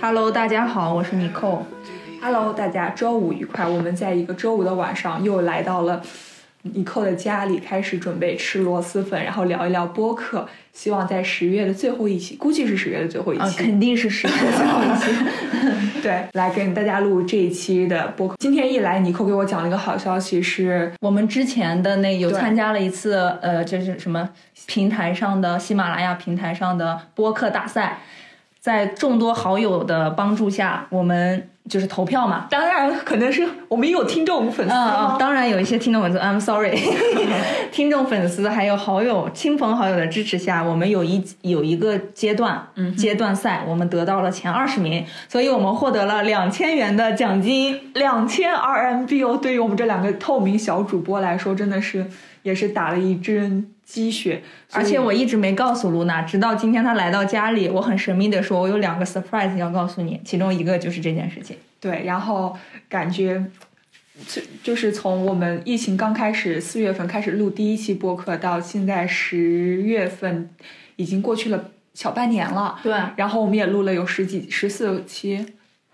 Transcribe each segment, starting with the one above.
Hello，大家好，我是妮蔻。Hello，大家周五愉快！我们在一个周五的晚上又来到了尼寇的家里，开始准备吃螺蛳粉，然后聊一聊播客。希望在十月的最后一期，估计是十月的最后一期啊，期，肯定是十月的最后一期。对，来跟大家录这一期的播客。今天一来，尼寇给我讲了一个好消息是，我们之前的那有参加了一次，呃，就是什么平台上的喜马拉雅平台上的播客大赛，在众多好友的帮助下，我们就是投票嘛。当然可能是我们也有听众粉丝嗯吗嗯，当然有一些听众粉丝，I'm sorry，听众粉丝还有好友、亲朋好友的支持下，我们有一有一个阶段，嗯，阶段赛，我们得到了前二十名，所以我们获得了两千元的奖金。两千 RMB 哦，对于我们这两个透明小主播来说，真的是也是打了一针鸡血。而且我一直没告诉露娜，直到今天她来到家里，我很神秘的说，我有两个 surprise 要告诉你，其中一个就是这件事情。对，然后感觉就就是从我们疫情刚开始四月份开始录第一期播客，到现在十月份，已经过去了小半年了。对然后我们也录了有十几十四期，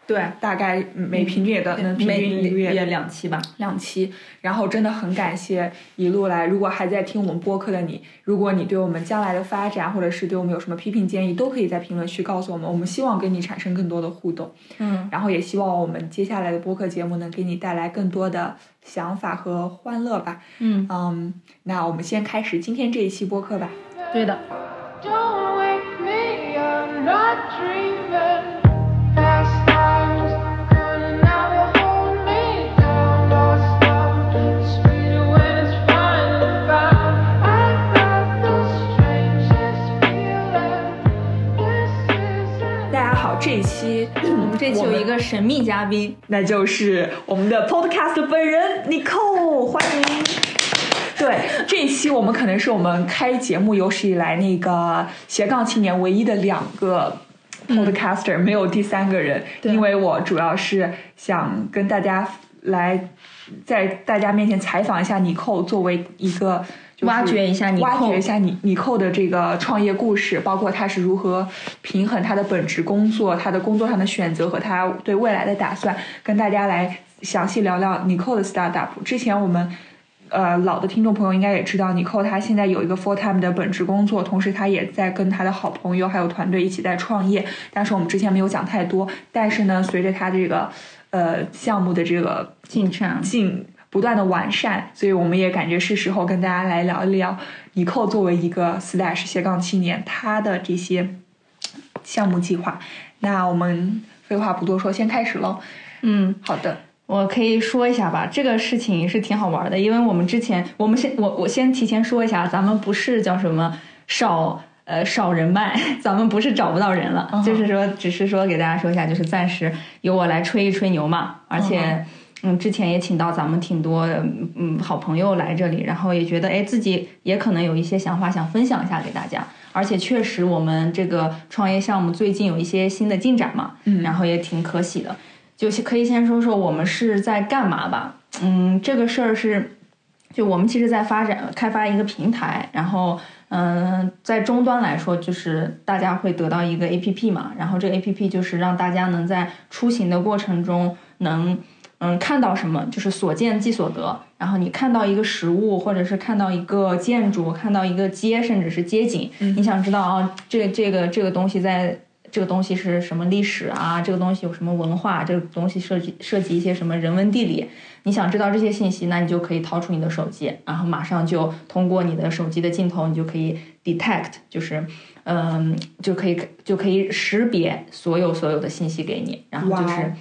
对，大概每平均也都能平均一个月两期吧。两期，然后真的很感谢一路来，如果还在听我们播客的你，如果你对我们将来的发展，或者是对我们有什么批评建议，都可以在评论区告诉我们，我们希望跟你产生更多的互动，嗯，然后也希望我们接下来的播客节目能给你带来更多的想法和欢乐吧。嗯嗯，那我们先开始今天这一期播客吧。对的。Don't wake me, I'm not dreaming. 这一期我们这期有一个神秘嘉宾，那就是我们的 Podcast 本人 Nicole，欢迎。对，这一期我们可能是我们开节目有史以来那个斜杠青年唯一的两个 Podcaster，、没有第三个人，因为我主要是想跟大家来在大家面前采访一下 Nicole，作为一个。就挖掘一下 Nicole 挖掘一下你你扣的这个创业故事，包括他是如何平衡他的本职工作、他的工作上的选择和他对未来的打算，跟大家来详细聊聊你寇的 startup。之前我们呃老的听众朋友应该也知道，尼寇他现在有一个 full time 的本职工作，同时他也在跟他的好朋友还有团队一起在创业。但是我们之前没有讲太多，但是呢，随着他这个呃项目的这个进展。进不断的完善，所以我们也感觉是时候跟大家来聊一聊尼寇作为一个 slash 斜杠青年，他的这些项目计划。那我们废话不多说，先开始喽。嗯，好的，我可以说一下吧，这个事情是挺好玩的，因为我们之前，我们先我我先提前说一下，咱们不是叫什么少呃少人脉，咱们不是找不到人了，就是说只是说给大家说一下，就是暂时由我来吹一吹牛嘛，而且。嗯，之前也请到咱们挺多嗯嗯好朋友来这里，然后也觉得哎自己也可能有一些想法想分享一下给大家，而且确实我们这个创业项目最近有一些新的进展嘛，嗯，然后也挺可喜的。就是可以先说说我们是在干嘛吧。嗯，这个事儿是，就我们其实在发展开发一个平台，然后嗯，在终端来说，就是大家会得到一个 APP 嘛，然后这个 APP 就是让大家能在出行的过程中能。嗯，看到什么就是所见即所得。然后你看到一个食物，或者是看到一个建筑，看到一个街，甚至是街景，你想知道啊，这个这个这个东西在这个东西是什么历史啊？这个东西有什么文化？这个东西涉及涉及一些什么人文地理？你想知道这些信息，那你就可以掏出你的手机，然后马上就通过你的手机的镜头，你就可以 detect，就是嗯，就可以就可以识别所有所有的信息给你，然后就哇是哦。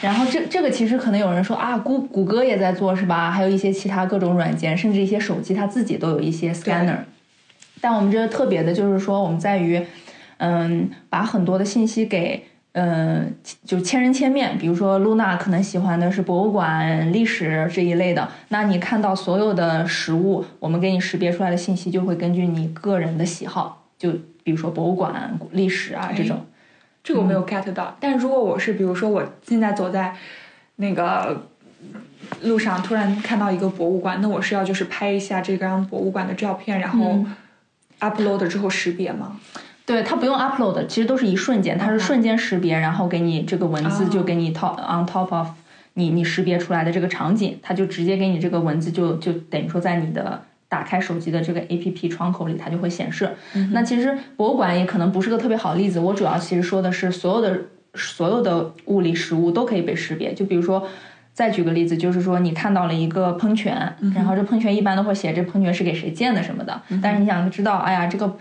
然后这这个其实可能有人说啊，谷谷歌也在做是吧？还有一些其他各种软件，甚至一些手机它自己都有一些 scanner。但我们这个特别的就是说，我们在于，嗯，把很多的信息给，嗯，就千人千面。比如说露娜可能喜欢的是博物馆、历史这一类的，那你看到所有的实物，我们给你识别出来的信息就会根据你个人的喜好，就比如说博物馆、历史啊这种。这个我没有 get 到。但如果我是，比如说我现在走在那个路上，突然看到一个博物馆，那我是要就是拍一下这张博物馆的照片，然后嗯 upload 之后识别吗？对，它不用 upload，其实都是一瞬间，它是瞬间识别，然后给你这个文字哦就给你 top on top of 你你识别出来的这个场景，它就直接给你这个文字就就等于说在你的打开手机的这个 A P P 窗口里，它就会显示。那其实博物馆也可能不是个特别好的例子，我主要其实说的是所有的所有的物理实物都可以被识别，就比如说。再举个例子，就是说你看到了一个喷泉，然后这喷泉一般都会写这喷泉是给谁建的什么的，但是你想知道，哎呀，这个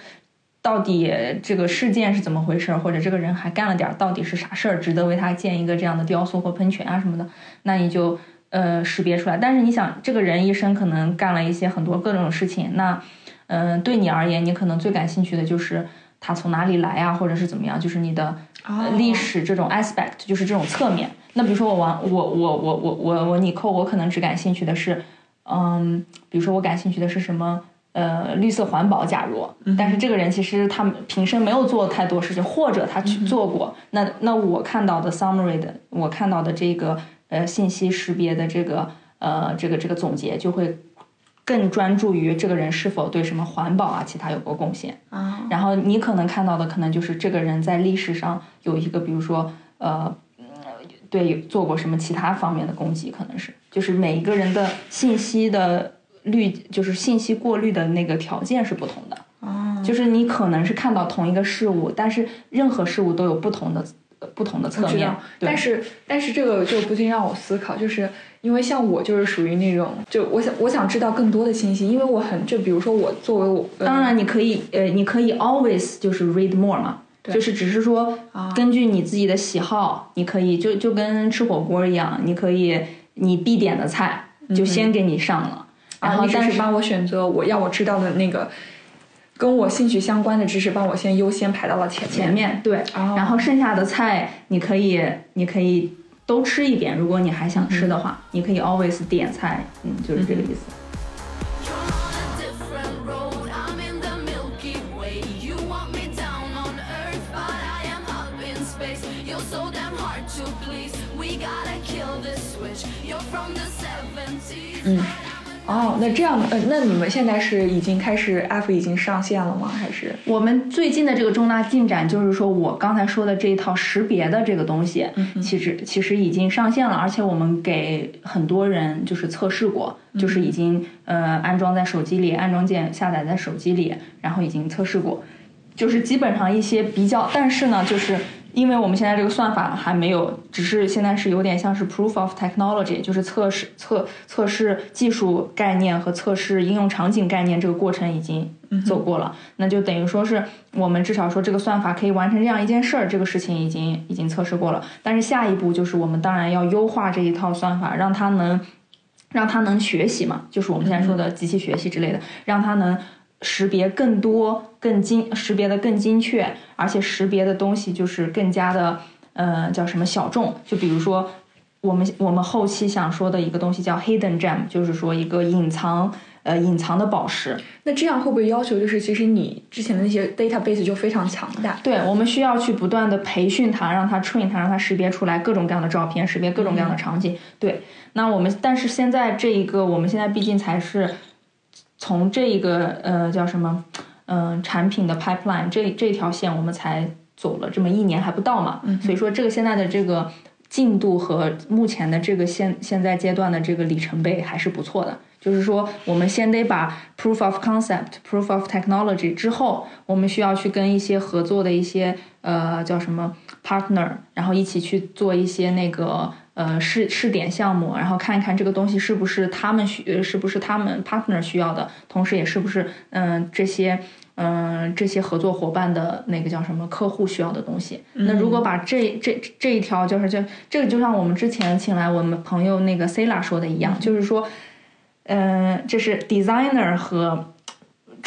到底这个事件是怎么回事儿，或者这个人还干了点儿到底是啥事儿，值得为他建一个这样的雕塑或喷泉啊什么的，那你就呃识别出来。但是你想，这个人一生可能干了一些很多各种事情，那嗯、呃对你而言，你可能最感兴趣的就是他从哪里来啊，或者是怎么样，就是你的呃历史这种 aspect，就是这种侧面。那比如说我玩我我我我我我你扣，我可能只感兴趣的是，嗯，比如说我感兴趣的是什么？呃，绿色环保，假如，但是这个人其实他平生没有做太多事情，或者他去做过，那那我看到的 summary 的，我看到的这个呃信息识别的这个呃这个这个总结，就会更专注于这个人是否对什么环保啊其他有过贡献。啊，然后你可能看到的，可能就是这个人在历史上有一个，比如说，呃，嗯对做过什么其他方面的攻击，可能是，就是每一个人的信息的滤，就是信息过滤的那个条件是不同的。哦，就是你可能是看到同一个事物，但是任何事物都有不同的呃不同的侧面但是但是这个就不禁让我思考，就是因为像我就是属于那种，就我想我想知道更多的信息，因为我很就比如说我作为我，呃当然，你可以呃，你可以 always 就是 read more 嘛，就是只是说啊。根据你自己的喜好，你可以就就跟吃火锅一样，你可以你必点的菜就先给你上了，然然后但是帮我选择我要我知道的那个跟我兴趣相关的知识，帮我先优先排到了前前面对，哦然后剩下的菜你可以你可以都吃一遍，如果你还想吃的话，你可以 always 点菜，嗯，就是这个意思。You're on 哦，那这样，呃，那你们现在是已经开始 App 已经上线了吗？还是我们最近的这个重大进展，就是说我刚才说的这一套识别的这个东西，其实其实已经上线了，而且我们给很多人就是测试过，就是已经呃安装在手机里，安装键下载在手机里，然后已经测试过，就是基本上一些比较，但是呢，就是。因为我们现在这个算法还没有，只是现在是有点像是 proof of technology，就是测试测测试技术概念和测试应用场景概念这个过程已经走过了，那就等于说是我们至少说这个算法可以完成这样一件事儿，这个事情已经已经测试过了。但是下一步就是我们当然要优化这一套算法，让它能让它能学习嘛，就是我们现在说的机器学习之类的，让它能识别更多、更精，识别的更精确，而且识别的东西就是更加的，呃，叫什么小众。就比如说，我们我们后期想说的一个东西叫 hidden gem，就是说一个隐藏呃隐藏的宝石。那这样会不会要求就是其实你之前的那些 database 就非常强大？对，我们需要去不断的培训它，让它 train 它，让它识别出来各种各样的照片，识别各种各样的场景。对，那我们但是现在这一个，我们现在毕竟才是从这一个呃叫什么，嗯、产品的 pipeline 这这条线，我们才走了这么一年还不到嘛，所以说这个现在的这个进度和目前的这个现现在阶段的这个里程碑还是不错的。就是说，我们先得把 proof of concept、proof of technology 之后，我们需要去跟一些合作的一些呃叫什么 partner，然后一起去做一些那个呃试试点项目，然后看一看这个东西是不是他们需呃是不是他们 partner 需要的，同时也是不是嗯、这些嗯、这些合作伙伴的那个叫什么客户需要的东西。那如果把这这这一条就是就这个就像我们之前请来我们朋友那个 Cela 说的一样，就是说。嗯，这是 designer 和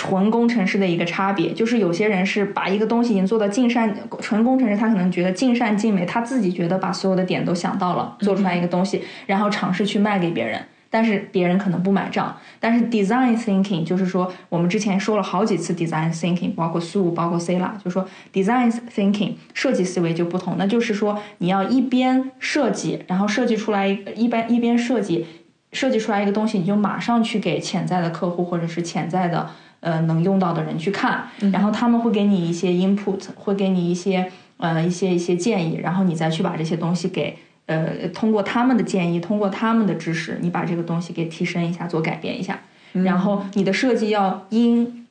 纯工程师的一个差别，就是有些人是把一个东西已经做到尽善，纯工程师他可能觉得尽善尽美，他自己觉得把所有的点都想到了，做出来一个东西，然后尝试去卖给别人。但是别人可能不买账，但是 design thinking 就是说，我们之前说了好几次 design thinking，包括 Sue，包括 Cela，就说 design thinking 设计思维就不同，那就是说你要一边设计，然后设计出来一边一边设计，设计出来一个东西，你就马上去给潜在的客户或者是潜在的呃能用到的人去看，然后他们会给你一些 input，会给你一些呃一些一些建议，然后你再去把这些东西给。呃，通过他们的建议，通过他们的知识，你把这个东西给提升一下，做改变一下。然后你的设计要因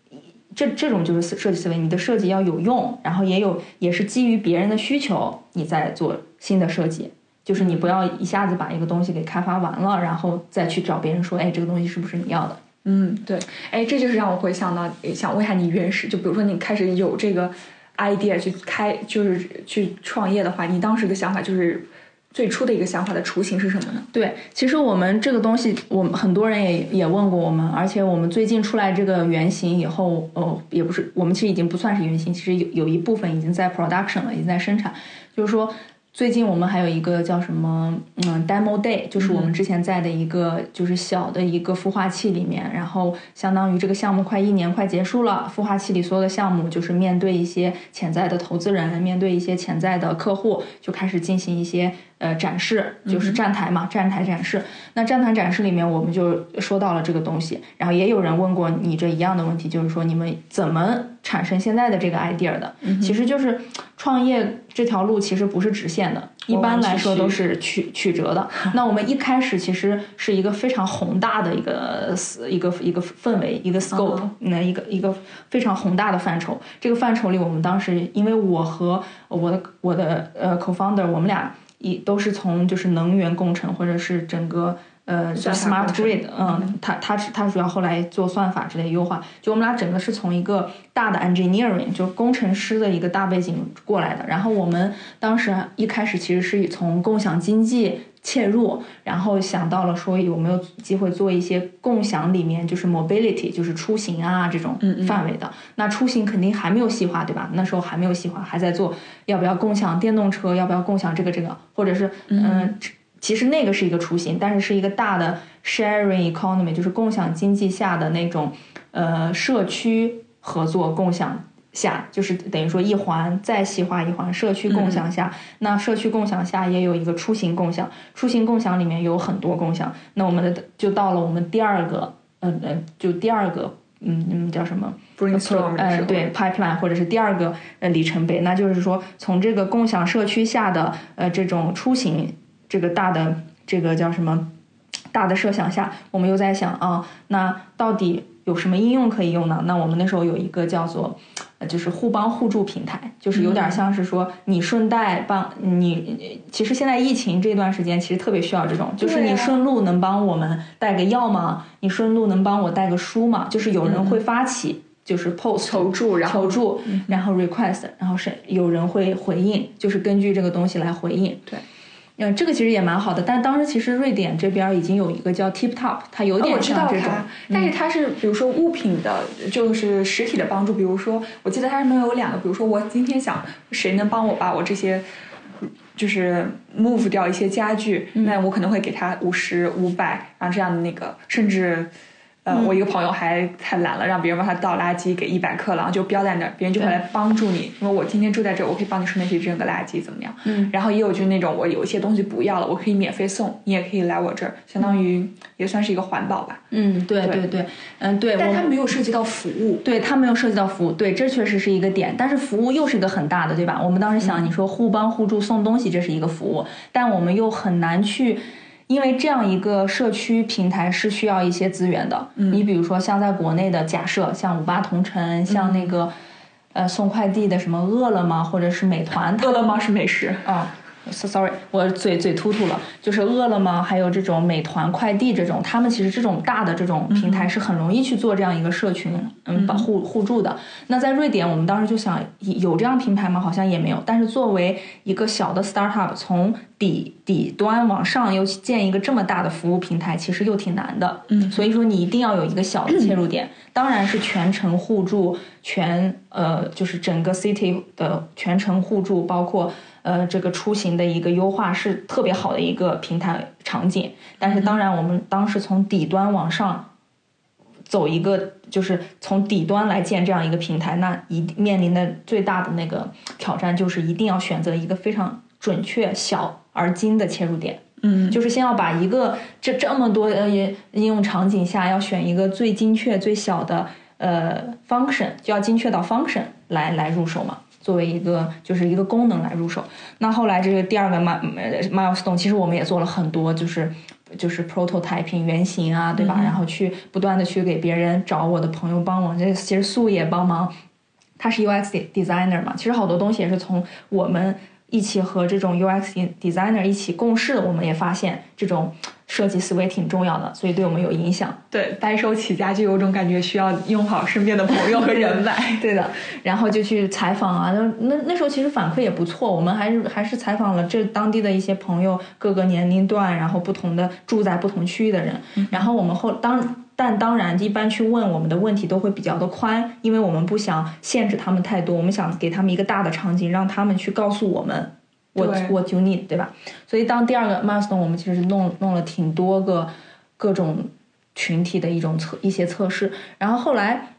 这这种就是设计思维，你的设计要有用，然后也有也是基于别人的需求，你再做新的设计。就是你不要一下子把一个东西给开发完了，然后再去找别人说，哎，这个东西是不是你要的？嗯，对，哎，这就是让我回想到，想问一下你原始，就比如说你开始有这个 idea 去开，就是去创业的话，你当时的想法就是最初的一个想法的雏形是什么呢？对，其实我们这个东西，我们很多人也也问过我们，而且我们最近出来这个原型以后，哦，也不是，我们其实已经不算是原型，其实有有一部分已经在 production 了，已经在生产，就是说。最近我们还有一个叫什么，嗯，demo day，就是我们之前在的一个就是小的一个孵化器里面，然后相当于这个项目快一年快结束了，孵化器里所有的项目就是面对一些潜在的投资人，面对一些潜在的客户，就开始进行一些呃展示，就是站台嘛，站台展示。那站台展示里面我们就说到了这个东西，然后也有人问过你这一样的问题，就是说你们怎么产生现在的这个 idea 的？其实就是创业这条路其实不是直线的，一般来说都是曲曲折的。那我们一开始其实是一个非常宏大的一个一个一个氛围，一个 scope，那一个一个非常宏大的范畴。这个范畴里，我们当时因为我和我的我的呃 co-founder，我们俩一都是从就是能源工程或者是整个。呃，叫 smart grid，嗯，他他他主要后来做算法之类优化，就我们俩整个是从一个大的 engineering，就工程师的一个大背景过来的。然后我们当时一开始其实是从共享经济切入，然后想到了说有没有机会做一些共享里面就是 mobility，就是出行啊这种范围的。那出行肯定还没有细化，对吧？那时候还没有细化，还在做要不要共享电动车，要不要共享这个这个，或者是嗯。其实那个是一个雏形，但是是一个大的 sharing economy，就是共享经济下的那种呃社区合作共享下，就是等于说一环再细化一环，社区共享下，那社区共享下也有一个出行共享，出行共享里面有很多共享，那我们的就到了我们第二个，嗯、呃、嗯，就第二个。嗯嗯，叫什么？Brainstorm 呃，对 pipeline 或者是第二个呃里程碑，那就是说从这个共享社区下的呃这种出行这个大的这个叫什么大的设想下，我们又在想啊，那到底有什么应用可以用呢？那我们那时候有一个叫做呃就是互帮互助平台，就是有点像是说你顺带帮你，其实现在疫情这段时间其实特别需要这种，就是你顺路能帮我们带个药吗？你顺路能帮我带个书吗？就是有人会发起。就是 post 求助然后求助，然后 request，然后是有人会回应，就是根据这个东西来回应。对，嗯，这个其实也蛮好的，但当时其实瑞典这边已经有一个叫 Tip Top，它有点像这种，它，但是它是比如说物品的，就是实体的帮助。比如说，我记得它上面有两个，比如说我今天想谁能帮我把我这些。就是 move 掉一些家具，那我可能会给他五十、五百，然后这样的那个，甚至，呃，我一个朋友还太懒了，让别人帮他倒垃圾，给一百克，然后就标在那儿，别人就会来帮助你，因为我今天住在这儿，我可以帮你顺便去扔个垃圾，怎么样？嗯，然后也有就是那种我有一些东西不要了，我可以免费送，你也可以来我这儿，相当于也算是一个环保吧。嗯，对对对对，嗯，对，我但它没有涉及到服务，对，它没有涉及到服务，对，这确实是一个点。但是服务又是一个很大的，对吧？我们当时想，你说互帮互助送东西，这是一个服务，但我们又很难去，因为这样一个社区平台是需要一些资源的。你比如说像在国内的假设，像五八同城，像那个、呃送快递的什么饿了么或者是美团，饿了么是美食，啊、sorry，我嘴嘴突突了。就是饿了么，还有这种美团快递这种，他们其实这种大的这种平台是很容易去做这样一个社群，嗯，保护互助的。那在瑞典，我们当时就想有这样平台吗？好像也没有。但是作为一个小的 startup，从底底端往上又建一个这么大的服务平台，其实又挺难的。嗯所以说你一定要有一个小的切入点，当然是全程互助，全呃就是整个 city 的全程互助，包括呃这个出行的一个优化是特别好的一个平台场景。但是当然，我们当时从底端往上走一个，就是从底端来建这样一个平台，那一面临的最大的那个挑战就是一定要选择一个非常准确、小而精的切入点。嗯，就是先要把一个这这么多呃应用场景下，要选一个最精确、最小的呃 function，就要精确到 function 来来入手嘛。作为一个就是一个功能来入手。那后来这个第二个 mile milestone，其实我们也做了很多，就是就是 prototyping 原型啊，对吧？然后去不断的去给别人找我的朋友帮忙，这其实素也帮忙，他是 UX de- designer 嘛，其实好多东西也是从我们一起和这种 UX designer 一起共事，我们也发现这种设计思维挺重要的，所以对我们有影响。对，白手起家就有种感觉，需要用好身边的朋友和人脉。对的，然后就去采访啊，那那那时候其实反馈也不错，我们还是还是采访了这当地的一些朋友，各个年龄段，然后不同的住在不同区域的人，然后我们后当。但当然，一般去问我们的问题都会比较的宽，因为我们不想限制他们太多，我们想给他们一个大的场景，让他们去告诉我们 what 对 what you need，对吧？所以当第二个 milestone，我们其实弄弄了挺多个各种群体的一种测一些测试，然后后来。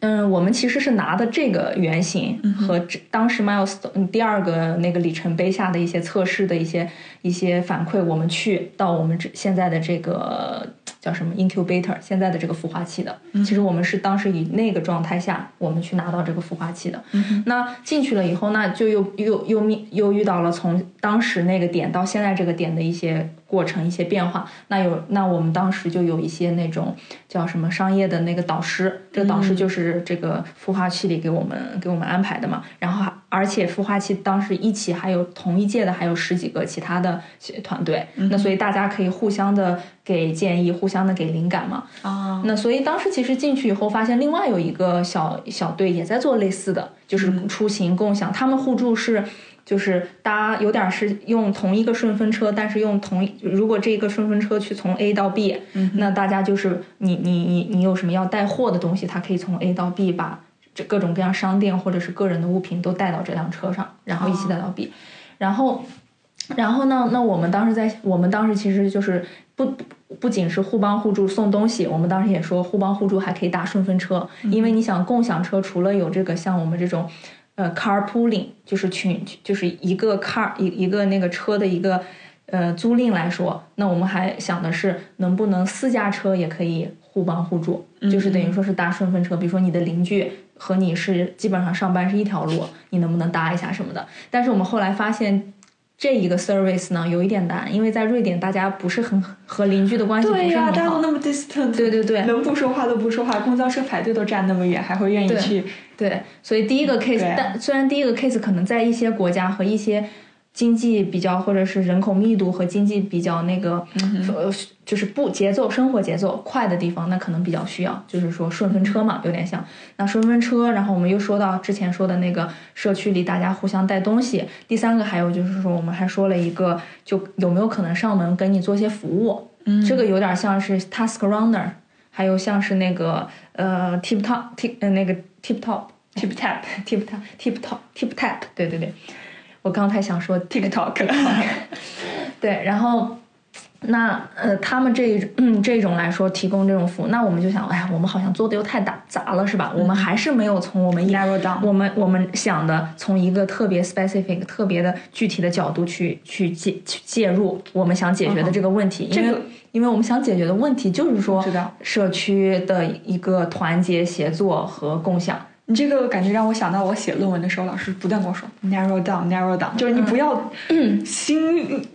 嗯，我们其实是拿的这个原型和这当时 milestone 第二个那个里程碑下的一些测试的一些一些反馈，我们去到我们这现在的这个叫什么 incubator，现在的这个孵化器的。其实我们是当时以那个状态下，我们去拿到这个孵化器的。那进去了以后，那就又又又面又遇到了从当时那个点到现在这个点的一些过程、一些变化。那有那我们当时就有一些那种叫什么商业的那个导师，这个导师就是这个孵化器里给我们给我们安排的嘛。然后还而且孵化器当时一起还有同一届的还有十几个其他的团队，那所以大家可以互相的给建议，互相的给灵感嘛。啊，那所以当时其实进去以后，发现另外有一个小小队也在做类似的，就是出行共享，他们互助是。就是搭有点是用同一个顺风车，但是用同一如果这一个顺风车去从 A 到 B，、那大家就是你你你你有什么要带货的东西，它可以从 A 到 B 把这各种各样商店或者是个人的物品都带到这辆车上，然后一起带到 B，、然后然后呢，那我们当时在我们当时其实就是不不仅是互帮互助送东西，我们当时也说互帮互助还可以搭顺风车，因为你想共享车除了有这个像我们这种呃 carpooling，就是群就是一个 car 一一个那个车的一个呃租赁来说，那我们还想的是能不能私家车也可以互帮互助，就是等于说是搭顺风车，比如说你的邻居。和你是基本上上班是一条路，你能不能搭一下什么的？但是我们后来发现，这一个 service 呢有一点难，因为在瑞典大家不是很和邻居的关系不对呀、是很好。大家都那么 distant，对对对能不说话都不说话，公交车排队都站那么远，还会愿意去。对，所以第一个 case，对但虽然第一个 case 可能在一些国家和一些经济比较或者是人口密度和经济比较那个、呃就是不节奏生活节奏快的地方，那可能比较需要，就是说顺风车嘛，有点像。那顺风车，然后我们又说到之前说的那个社区里大家互相带东西。第三个还有就是说，我们还说了一个，就有没有可能上门给你做些服务？嗯，这个有点像是 Task Runner，还有像是那个呃 Tip Top Tip 呃那个 Tip Top。tip tap tip tap tip top tip tap，对对对，我刚才想说 TikTok，对，然后那呃，他们这嗯这种来说提供这种服务，那我们就想，哎呀，我们好像做的又太大杂了，是吧？我们还是没有从我们 Narrow down 我们我们想的从一个特别 specific、特别的具体的角度去去介去介入我们想解决的这个问题，因为这个因为我们想解决的问题就是说社区的一个团结协作和共享。你这个感觉让我想到我写论文的时候，老师不断跟我说 narrow down，narrow down，就是你不要心、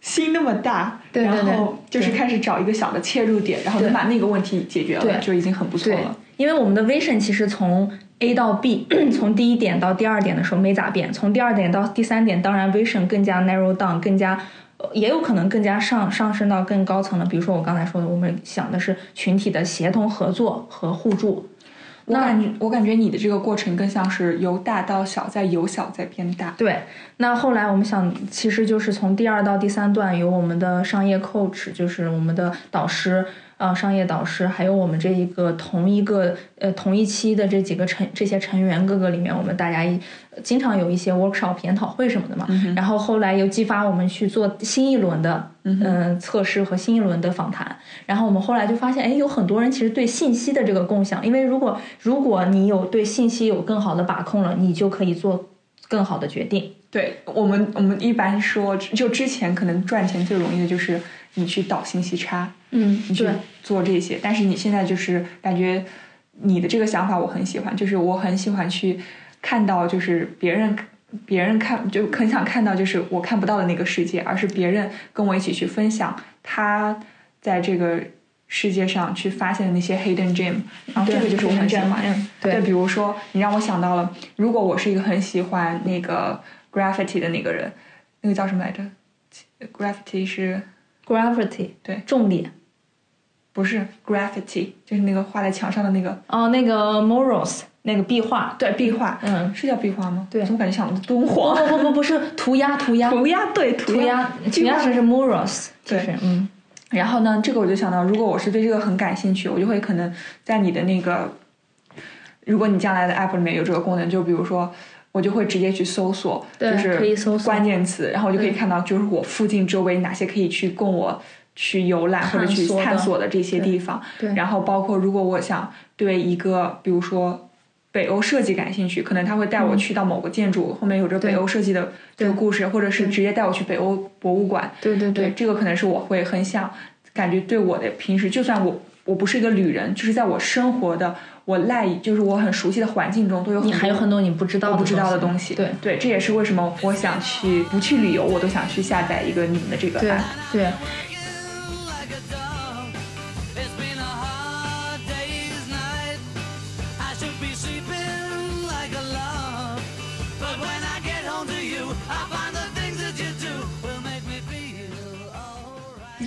心那么大，对对对然后就是开始找一个小的切入点，然后能把那个问题解决了，就已经很不错了。，因为我们的 vision 其实从 A 到 B，从第一点到第二点的时候没咋变，从第二点到第三点，当然 vision 更加 narrow down，更加。呃也有可能更加上上升到更高层了，比如说我刚才说的，我们想的是群体的协同合作和互助。我感觉我感觉你的这个过程更像是由大到小，再由小再变大。对，那后来我们想，其实就是从第二到第三段，有我们的商业 coach，就是我们的导师，呃，商业导师，还有我们这一个同一个呃同一期的这几个成这些成员各个里面，我们大家一经常有一些 workshop 研讨会什么的嘛。然后后来又激发我们去做新一轮的嗯、呃测试和新一轮的访谈。然后我们后来就发现，哎，有很多人其实对信息的这个共享，因为如果如果你有对信息有更好的把控了，你就可以做更好的决定。对我们，我们一般说，就之前可能赚钱最容易的就是你去导信息差，嗯你去做这些。但是你现在就是感觉你的这个想法我很喜欢，就是我很喜欢去看到，就是别人别人看就很想看到，就是我看不到的那个世界，而是别人跟我一起去分享他在这个世界上去发现的那些 hidden gem，然后这个就是我很喜欢的。嗯对对，比如说你让我想到了，如果我是一个很喜欢那个 graffiti 的那个人，那个叫什么来着？graffiti 是 gravity 对重力不是 graffiti？就是那个画在墙上的那个哦，那个 murals，那个壁画，对壁画，嗯是叫壁画吗？对怎么感觉像敦煌？不不不不是涂鸦涂鸦涂鸦对涂涂鸦涂鸦是是 murals 就对嗯然后呢，这个我就想到，如果我是对这个很感兴趣，我就会可能在你的那个，如果你将来的 app 里面有这个功能，就比如说。我就会直接去搜索，对就是关键词，然后我就可以看到，就是我附近周围哪些可以去供我去游览或者去探索的这些地方。对然后包括如果我想对一个，比如说北欧设计感兴趣，可能他会带我去到某个建筑、后面有着北欧设计的这个故事，或者是直接带我去北欧博物馆。对对对，这个可能是我会很想感觉对我的平时，就算我我不是一个旅人，就是在我生活的我赖以就是我很熟悉的环境中，都有很你还有很多你不知道不知道的东西。对对，这也是为什么我想去不去旅游，我都想去下载一个你们的这个对 app。对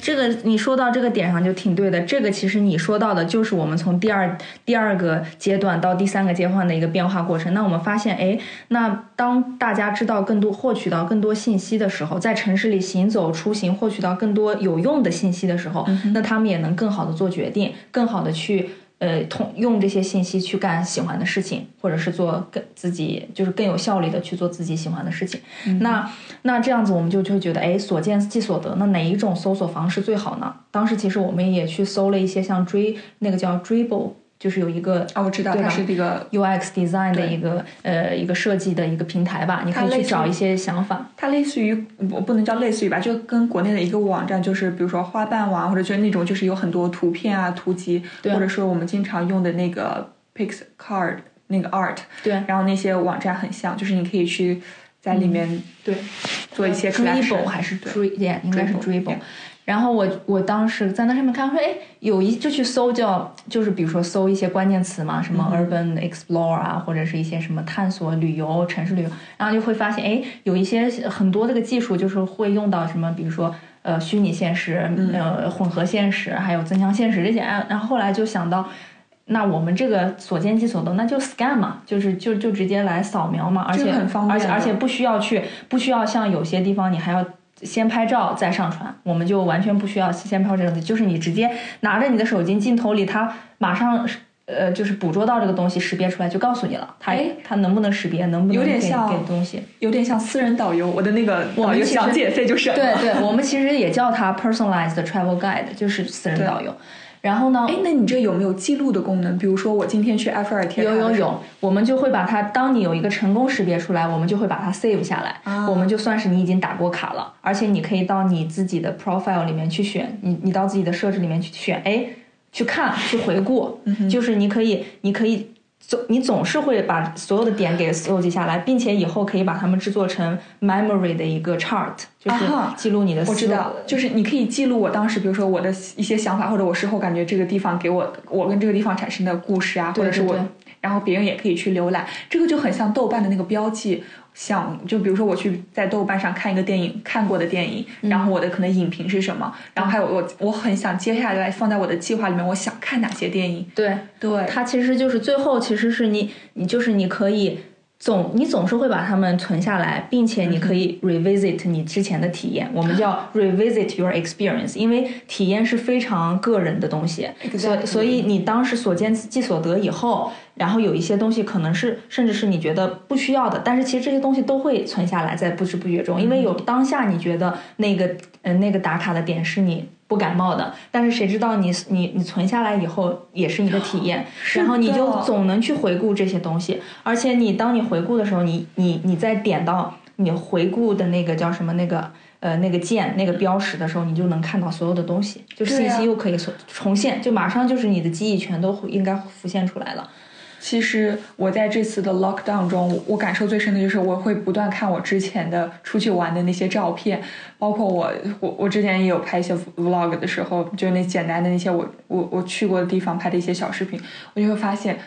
这个你说到这个点上就挺对的。这个其实你说到的就是我们从第二第二个阶段到第三个阶段的一个变化过程。那我们发现，哎，那当大家知道更多、获取到更多信息的时候，在城市里行走、出行，获取到更多有用的信息的时候，那他们也能更好的做决定，更好的去。呃，通用这些信息去干喜欢的事情，或者是做更自己就是更有效率的去做自己喜欢的事情。那那这样子我们就就会觉得，哎，所见即所得。那哪一种搜索方式最好呢？当时其实我们也去搜了一些像追那个叫 Dribble，就是有一个啊，我知道它是这个 UX design 的一个呃一个设计的一个平台吧，你可以去找一些想法。它类似于我不能叫类似于吧，就跟国内的一个网站，就是比如说花瓣网，或者就是那种就是有很多图片啊、图集，对或者说我们经常用的那个 Pixcard 那个 Art，对然后那些网站很像，就是你可以去在里面、对做一些还是对 Dri，yeah, 应该是 Dribble，Dribble yeah。然后我我当时在那上面看说，哎，有一就去搜叫，就是比如说搜一些关键词嘛，什么 urban explore 啊，或者是一些什么探索旅游、城市旅游，然后就会发现，哎，有一些很多这个技术就是会用到什么，比如说呃虚拟现实、呃混合现实，还有增强现实这些，哎然后后来就想到。那我们这个所见即所得，那就 scan 嘛，就是就就直接来扫描嘛，而且很方便而且而且不需要去，不需要像有些地方你还要先拍照再上传，我们就完全不需要先拍照这个东西，就是你直接拿着你的手机镜头里，它马上呃就是捕捉到这个东西，识别出来就告诉你了，它哎它能不能识别，能不能给有点像给东西。有点像私人导游，我的那个导游讲解费就省了。对对，我们其实也叫它 personalized travel guide，就是私人导游。然后呢，哎，那你这有没有记录的功能？比如说我今天去埃菲尔铁塔有有有，我们就会把它，当你有一个成功识别出来，我们就会把它 save 下来，啊。我们就算是你已经打过卡了，而且你可以到你自己的 profile 里面去选，你你到自己的设置里面去选，哎，去看去回顾，嗯就是你可以你可以总你总是会把所有的点给搜集下来，并且以后可以把它们制作成 memory 的一个 chart，就是记录你的思我知道，就是你可以记录我当时，比如说我的一些想法，或者我事后感觉这个地方给我我跟这个地方产生的故事啊，或者是我然后别人也可以去浏览。这个就很像豆瓣的那个标记。想就比如说我去在豆瓣上看一个电影，看过的电影，然后我的可能影评是什么，然后还有我我很想接下来放在我的计划里面，我想看哪些电影。对，对，它其实就是最后其实是你你就是你可以总你总是会把它们存下来，并且你可以 revisit 你之前的体验，我们叫 revisit your experience，因为体验是非常个人的东西，所所以你当时所见即所得以后，然后有一些东西可能是甚至是你觉得不需要的，但是其实这些东西都会存下来，在不知不觉中，因为有当下你觉得那个呃那个打卡的点是你。不感冒的，但是谁知道你你你存下来以后也是你的体验，然后你就总能去回顾这些东西，而且你当你回顾的时候，你你你再点到你回顾的那个叫什么那个呃那个键那个标识的时候，你就能看到所有的东西，就信息又可以重重现，就马上就是你的记忆全都应该浮现出来了。其实我在这次的 lockdown 中，我我感受最深的就是我会不断看我之前的出去玩的那些照片，包括我我我之前也有拍一些 vlog 的时候，就那简单的那些我我我去过的地方拍的一些小视频，我就会发现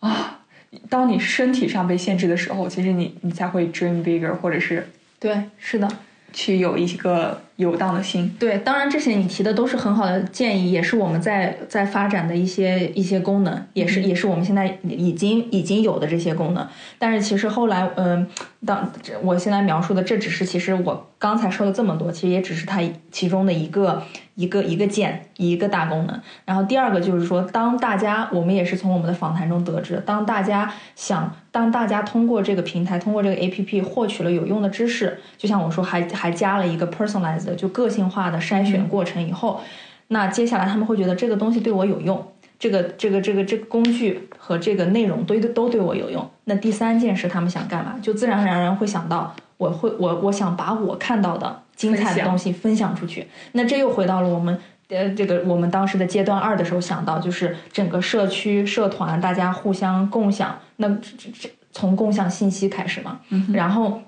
啊，当你身体上被限制的时候，其实你你才会 dream bigger，或者是对，是的，去有一个游荡的心。对，当然这些你提的都是很好的建议，也是我们在在发展的一些一些功能，也是、也是我们现在已经已经有的这些功能。但是其实后来，嗯、当这我现在描述的，这只是其实我刚才说了这么多，其实也只是它其中的一个一个一个键一个大功能。然后第二个就是说，当大家我们也是从我们的访谈中得知，当大家想当大家通过这个平台，通过这个 A P P 获取了有用的知识，就像我说，还还加了一个 personalized 就个性化的筛选过程以后，那接下来他们会觉得这个东西对我有用。这个这个这个这个工具和这个内容都都对我有用。那第三件事他们想干嘛？就自然而然会想到，我会我我想把我看到的精彩的东西分享出去。那这又回到了我们呃这个我们当时的阶段二的时候想到，就是整个社区社团大家互相共享。那这这这从共享信息开始嘛，然后。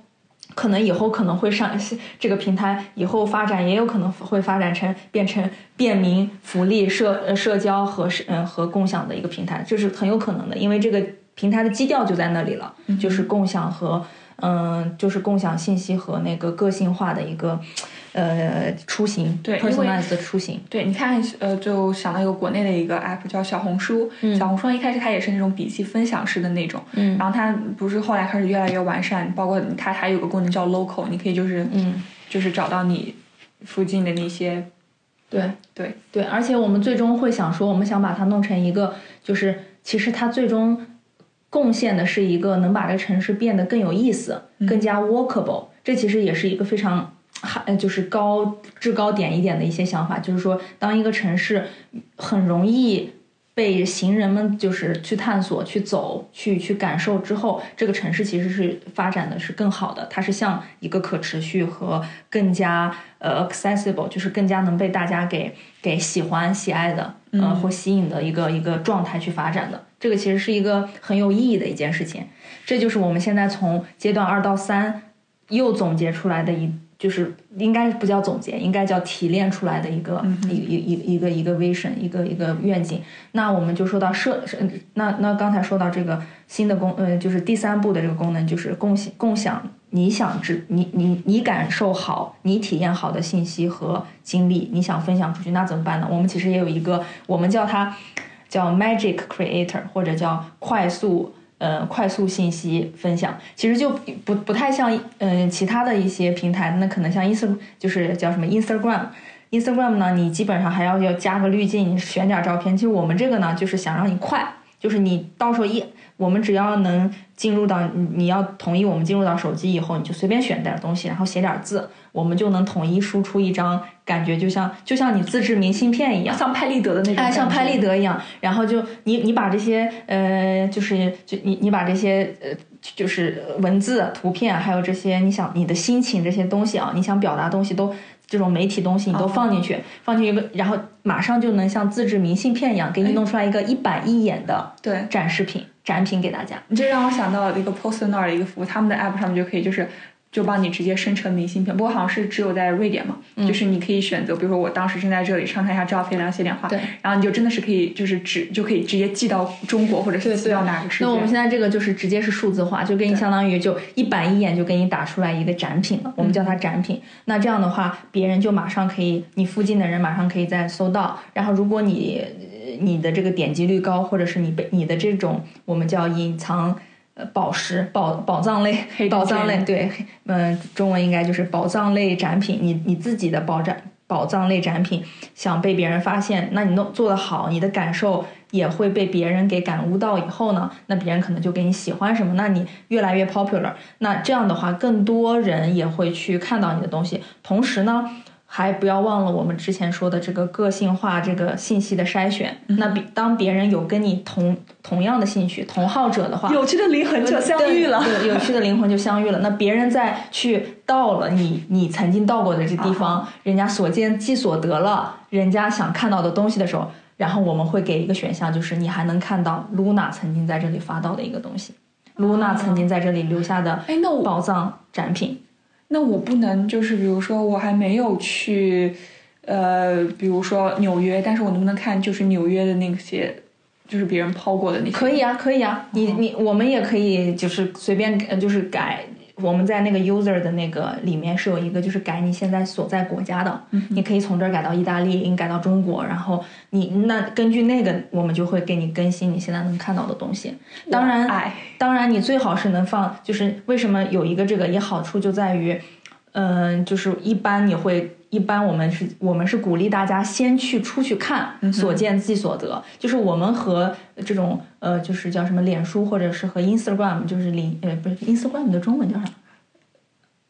可能以后可能会上这个平台，以后发展也有可能会发展成变成便民、福利、社呃社交和是嗯和共享的一个平台，这是很有可能的，因为这个平台的基调就在那里了，就是共享和嗯就是共享信息和那个个性化的一个呃出行，对 personalized 的出行，对，你看，呃，就想到一个国内的一个 app 叫小红书，小红书一开始它也是那种笔记分享式的那种，嗯然后它不是后来开始越来越完善，包括它还有个功能叫 local，你可以就是嗯，就是找到你附近的那些，对。对，对，而且我们最终会想说，我们想把它弄成一个，就是其实它最终贡献的是一个能把这个城市变得更有意思、更加 walkable。这其实也是一个非常。还就是高制高点一点的一些想法，就是说，当一个城市很容易被行人们就是去探索、去走、去去感受之后，这个城市其实是发展的是更好的，它是向一个可持续和更加呃 accessible，就是更加能被大家给给喜欢、喜爱的，呃或吸引的一个一个状态去发展的。这个其实是一个很有意义的一件事情。这就是我们现在从阶段二到三又总结出来的一。就是应该不叫总结，应该叫提炼出来的一个、一一一一个一个 vision，一个一个愿景。那我们就说到社，是那那刚才说到这个新的功，呃，就是第三步的这个功能，就是共享共享你想知你你你感受好，你体验好的信息和经历，你想分享出去，那怎么办呢？我们其实也有一个，我们叫它叫 Magic Creator，或者叫快速。呃，快速信息分享其实就不不太像嗯、呃、其他的一些平台，那可能像 Ins 就是叫什么 Instagram。Instagram 呢，你基本上还要要加个滤镜，你选点照片。其实我们这个呢，就是想让你快，就是你到时候一，我们只要能进入到你你要同意我们进入到手机以后，你就随便选点东西，然后写点字，我们就能统一输出一张，感觉就像就像你自制明信片一样，像拍立得的那种，哎，像拍立。得一样，然后就你你把这些呃，就是就你你把这些呃，就是文字、图片，还有这些你想你的心情这些东西啊，你想表达东西都这种媒体东西你都放进去，放进一个，然后马上就能像自制明信片一样，给你弄出来一个一板一眼的对。展示品展品给大家。你这让我想到了一个 Poster 那儿的一个服务，他们的 app 上面就可以就是就帮你直接生成明信片。不过好像是只有在瑞典嘛，就是你可以选择，比如说我当时正在这里，上传一下照片，聊些点话，对然后你就真的是可以就是直就可以直接寄到中国或者是寄到哪个世界。那我们现在这个就是直接是数字化，就给你相当于就一板一眼就给你打出来一个展品了，我们叫它展品。那这样的话，别人就马上可以，你附近的人马上可以再搜到。然后如果你呃你的这个点击率高，或者是你被你的这种我们叫隐藏。呃，宝石、宝宝藏类、宝藏类，对，嗯，中文应该就是宝藏类展品。你你自己的宝展、宝藏类展品想被别人发现，那你弄做得好，你的感受也会被别人给感悟到。以后呢，那别人可能就给你喜欢什么，那你越来越 popular。那这样的话，更多人也会去看到你的东西。同时呢，还不要忘了我们之前说的这个个性化这个信息的筛选。那比当别人有跟你同同样的兴趣、同好者的话，有趣的灵魂就相遇了。对，有趣的灵魂就相遇了。那别人在去到了你你曾经到过的这地方，人家所见即所得了，人家想看到的东西的时候，然后我们会给一个选项，就是你还能看到 Luna 曾经在这里发到的一个东西，Luna 曾经在这里留下的宝藏展品。那我不能就是比如说我还没有去，呃，比如说纽约，但是我能不能看就是纽约的那些，就是别人抛过的那些？可以啊，可以啊，你你我们也可以就是随便呃就是改。我们在那个 user 的那个里面是有一个，就是改你现在所在国家的，你可以从这儿改到意大利，你改到中国，然后你那根据那个，我们就会给你更新你现在能看到的东西。当然爱，当然你最好是能放，就是为什么有一个这个也好处就在于，嗯、就是一般你会。一般我们是，我们是鼓励大家先去出去看，所见即所得。就是我们和这种呃，就是叫什么脸书或者是和 Instagram，就是领呃不是 Instagram 的中文叫啥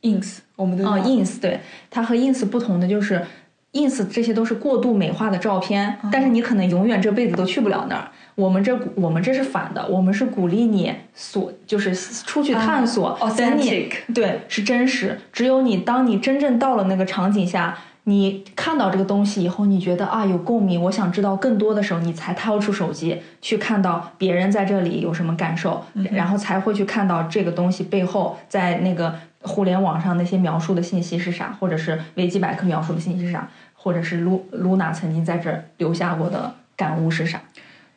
？ins，我们都啊、叫 i n s 对，它和 ins 不同的就是，ins 这些都是过度美化的照片，但是你可能永远这辈子都去不了那儿。我们这我们这是反的，我们是鼓励你所就是出去探索，authentic 对是真实。只有你当你真正到了那个场景下，你看到这个东西以后，你觉得啊有共鸣，我想知道更多的时候，你才掏出手机去看到别人在这里有什么感受，然后才会去看到这个东西背后在那个互联网上那些描述的信息是啥，或者是维基百科描述的信息是啥，或者是露露娜曾经在这儿留下过的感悟是啥。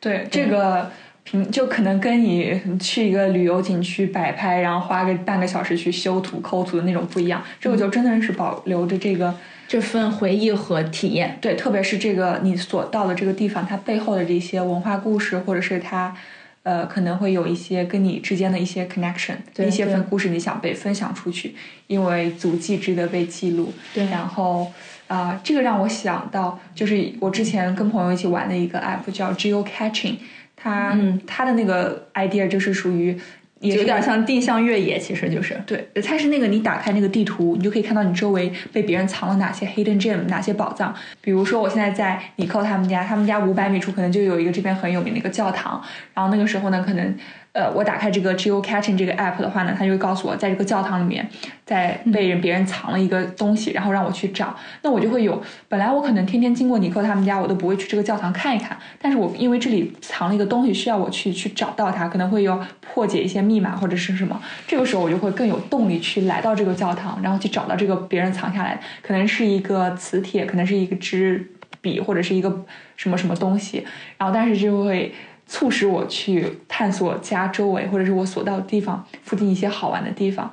对这个平就可能跟你去一个旅游景区摆拍，然后花个半个小时去修图抠图的那种不一样。这个就真的是保留着这个。这份回忆和体验，对，特别是这个你所到的这个地方，它背后的这些文化故事，或者是它，呃，可能会有一些跟你之间的一些 connection，对一些对份故事你想被分享出去，因为足迹值得被记录。对然后啊、这个让我想到，就是我之前跟朋友一起玩的一个 app 叫 Geo Catching，它、嗯它的那个 idea 就是属于。也是有点像定向越野，其实就是对，它是那个你打开那个地图，你就可以看到你周围被别人藏了哪些 hidden gem，哪些宝藏。比如说我现在在尼寇他们家，他们家五百米处可能就有一个这边很有名的一个教堂。然后那个时候呢，可能呃我打开这个 geocaching 这个 app 的话呢，它就会告诉我在这个教堂里面，在被人别人藏了一个东西，然后让我去找。那我就会有，本来我可能天天经过尼克他们家，我都不会去这个教堂看一看，但是我因为这里藏了一个东西，需要我去去找到它，可能会有破解一些密码或者是什么。这个时候我就会更有动力去来到这个教堂，然后去找到这个别人藏下来，可能是一个磁铁，可能是一个支笔，或者是一个什么什么东西，然后但是就会促使我去探索家周围或者是我所到的地方附近一些好玩的地方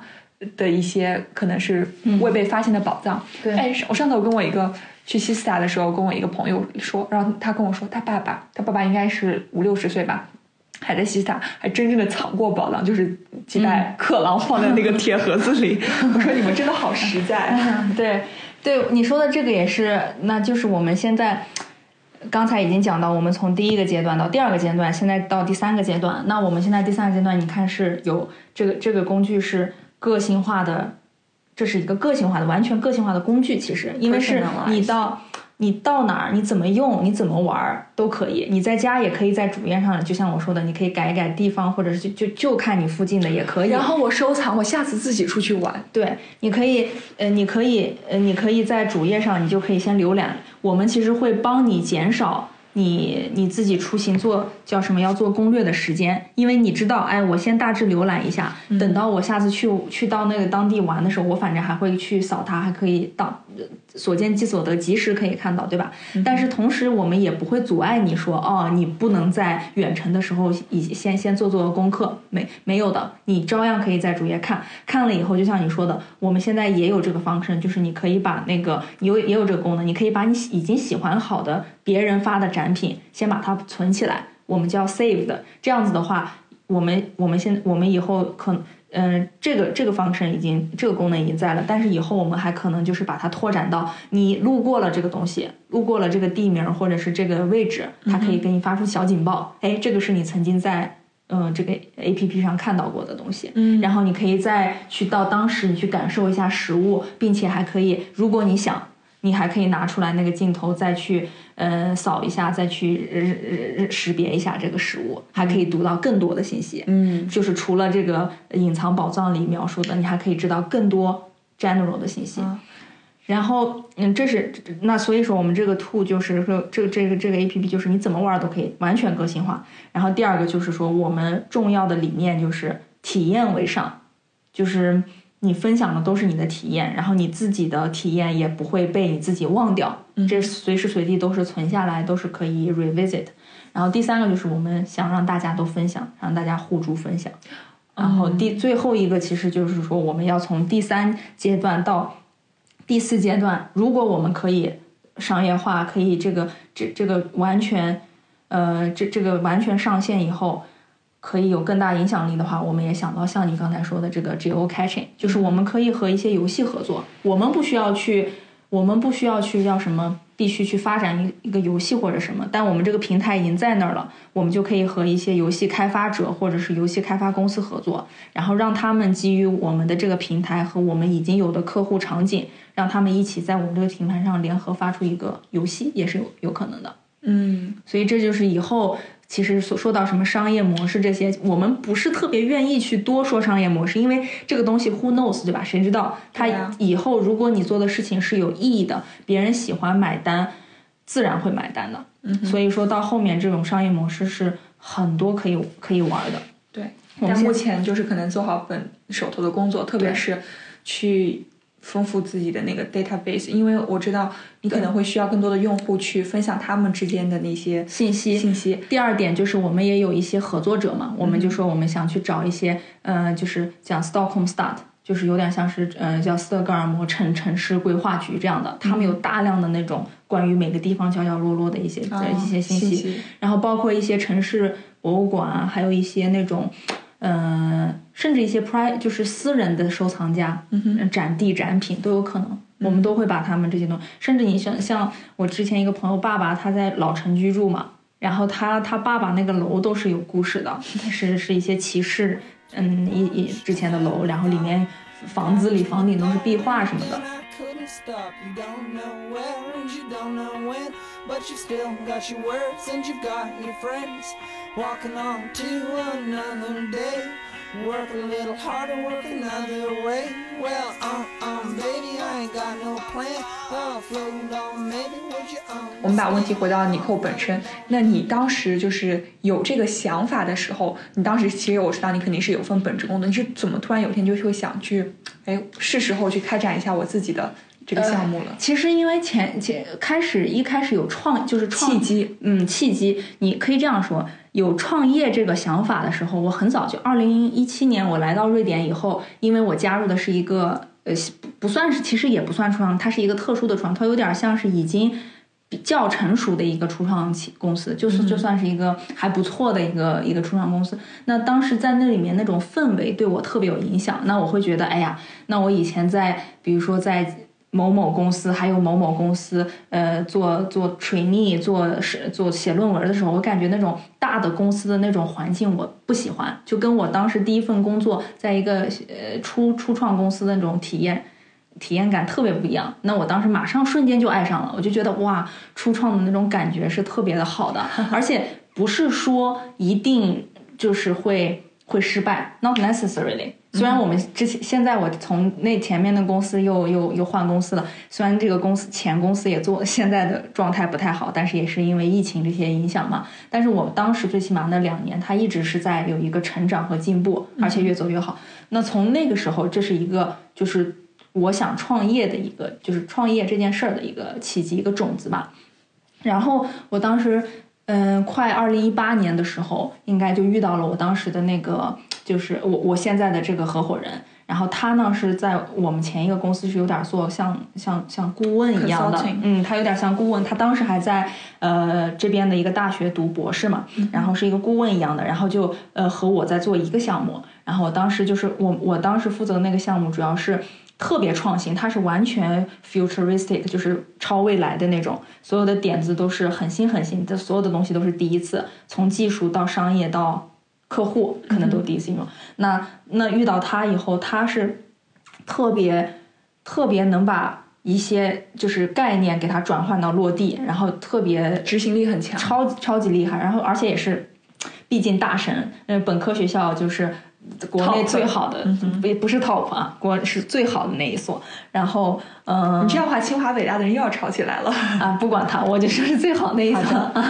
的一些可能是未被发现的宝藏。对哎，我上次我跟我一个去西斯塔的时候，跟我一个朋友说，然后他跟我说，他爸爸，他爸爸应该是五六十岁吧。还在西斯塔，还真正的藏过宝藏，就是几袋克朗放在那个铁盒子里。我说你们真的好实在。对对，你说的这个也是，那就是我们现在刚才已经讲到，我们从第一个阶段到第二个阶段，现在到第三个阶段。那我们现在第三个阶段，你看是有这个这个工具是个性化的，这是一个个性化的、完全个性化的工具。其实，因为是你到。你到哪儿，你怎么用，你怎么玩儿都可以。你在家也可以在主页上，就像我说的，你可以改一改地方，或者是就就就看你附近的也可以。然后我收藏，我下次自己出去玩。对，你可以，呃，你可以，呃，你可以在主页上，你就可以先浏览。我们其实会帮你减少你你自己出行做叫什么要做攻略的时间，因为你知道，哎，我先大致浏览一下，等到我下次去去到那个当地玩的时候，我反正还会去扫它，还可以到所见即所得，及时可以看到，对吧？但是同时我们也不会阻碍你说，哦，你不能在远程的时候以先先做做功课，没没有的，你照样可以在主页看，看了以后，就像你说的，我们现在也有这个方式，就是你可以把那个有也有这个功能，你可以把你已经喜欢好的别人发的展品先把它存起来，我们叫 saved，这样子的话，我们我们现我们以后可能。嗯，这个这个方程已经这个功能已经在了，但是以后我们还可能就是把它拓展到你路过了这个东西，路过了这个地名或者是这个位置，它可以给你发出小警报，哎，这个是你曾经在嗯这个 A P P 上看到过的东西，嗯。然后你可以再去到当时你去感受一下实物，并且还可以，如果你想，你还可以拿出来那个镜头再去呃扫一下，再去识别一下这个食物，还可以读到更多的信息，嗯就是除了这个隐藏宝藏里描述的，你还可以知道更多 general 的信息。啊然后，嗯，这是那所以说我们这个 tool 就是说这个这个这个 A P P 就是你怎么玩都可以完全个性化。然后第二个就是说我们重要的理念就是体验为上，就是你分享的都是你的体验，然后你自己的体验也不会被你自己忘掉，这随时随地都是存下来，都是可以 revisit。然后第三个就是我们想让大家都分享，让大家互助分享。然后第最后一个其实就是说，我们要从第三阶段到第四阶段，如果我们可以商业化，可以这个这这个完全，呃，这这个完全上线以后，可以有更大影响力的话，我们也想到像你刚才说的这个 geo catching，就是我们可以和一些游戏合作，我们不需要去，我们不需要去要什么。必须去发展一一个游戏或者什么，但我们这个平台已经在那儿了，我们就可以和一些游戏开发者或者是游戏开发公司合作，然后让他们基于我们的这个平台和我们已经有的客户场景，让他们一起在我们这个平台上联合发出一个游戏，也是有有可能的。嗯所以这就是以后其实所说到什么商业模式这些，我们不是特别愿意去多说商业模式，因为这个东西 who knows 对吧？谁知道它对啊以后如果你做的事情是有意义的，别人喜欢买单，自然会买单的。嗯所以说到后面这种商业模式是很多可以可以玩的。对，但目前就是可能做好本手头的工作，特别是去丰富自己的那个 database，因为我知道你可能会需要更多的用户去分享他们之间的那些信息。信息。第二点就是我们也有一些合作者嘛，我们就说我们想去找一些，呃，就是讲 Stockholm Start，就是有点像是呃叫斯德哥尔摩城城市规划局这样的，他们有大量的那种关于每个地方角角落落的一些、啊一些信息，息。然后包括一些城市博物馆啊，还有一些那种。嗯，甚至一些 pri 就是私人的收藏家，嗯展地展品都有可能，我们都会把他们这些东西，甚至你像像我之前一个朋友爸爸，他在老城居住嘛，然后他他爸爸那个楼都是有故事的，是是一些骑士，嗯，一一之前的楼，然后里面房子里房顶都是壁画什么的。Couldn't stop. You don't know where and you don't know when, but you still got your words and you've got your friends. Walking on to another day. Work a little harder, work another way. Well, um, um, baby, I ain't got no plan. I'll float on, maybe would you, um. 我们把问题回到尼寇本身，那你当时就是有这个想法的时候，你当时其实我知道你肯定是有份本职工作，你是怎么突然有一天就会想去，哎，是时候去开展一下我自己的这个项目了？其实因为前前开始一开始有创就是创契机，嗯，契机，你可以这样说，有创业这个想法的时候，我很早就，二零一七年我来到瑞典以后，因为我加入的是一个呃不不算是，其实也不算初创，它是一个特殊的初创，它有点像是已经比较成熟的一个初创企公司，就是就算是一个还不错的一个一个初创公司。那当时在那里面那种氛围对我特别有影响，那我会觉得，哎呀，那我以前在比如说在某某公司，还有某某公司，呃，做做 trainee，做是做写论文的时候，我感觉那种大的公司的那种环境我不喜欢，就跟我当时第一份工作在一个呃初初创公司的那种体验。体验感特别不一样，那我当时马上瞬间就爱上了，我就觉得哇，初创的那种感觉是特别的好的，而且不是说一定就是会会失败，not necessarily。虽然我们之前现在我从那前面的公司又又又换公司了，虽然这个公司前公司也做现在的状态不太好，但是也是因为疫情这些影响嘛。但是我当时最起码那两年，它一直是在有一个成长和进步，而且越走越好。那从那个时候，这是一个就是我想创业的一个，就是创业这件事儿的一个契机，一个种子吧。然后我当时，嗯，快二零一八年的时候，应该就遇到了我当时的那个，就是我我现在的这个合伙人。然后他呢是在我们前一个公司是有点做像像像顾问一样的嗯，他有点像顾问。他当时还在呃这边的一个大学读博士嘛，然后是一个顾问一样的，然后就呃和我在做一个项目。然后我当时就是我我当时负责的那个项目主要是特别创新，它是完全 futuristic，就是超未来的那种，所有的点子都是很新很新，的所有的东西都是第一次，从技术到商业到客户可能都第一次用。那那遇到他以后，他是特别特别能把一些就是概念给它转换到落地，然后特别执行力很强。超超级厉害，然后而且也是，毕竟大神，嗯，本科学校就是国内最好的，不、不是 top 啊，国是最好的那一所。然后，嗯、你这样的话，清华北大的人又要吵起来了。啊，不管他，我就说是最好那一所。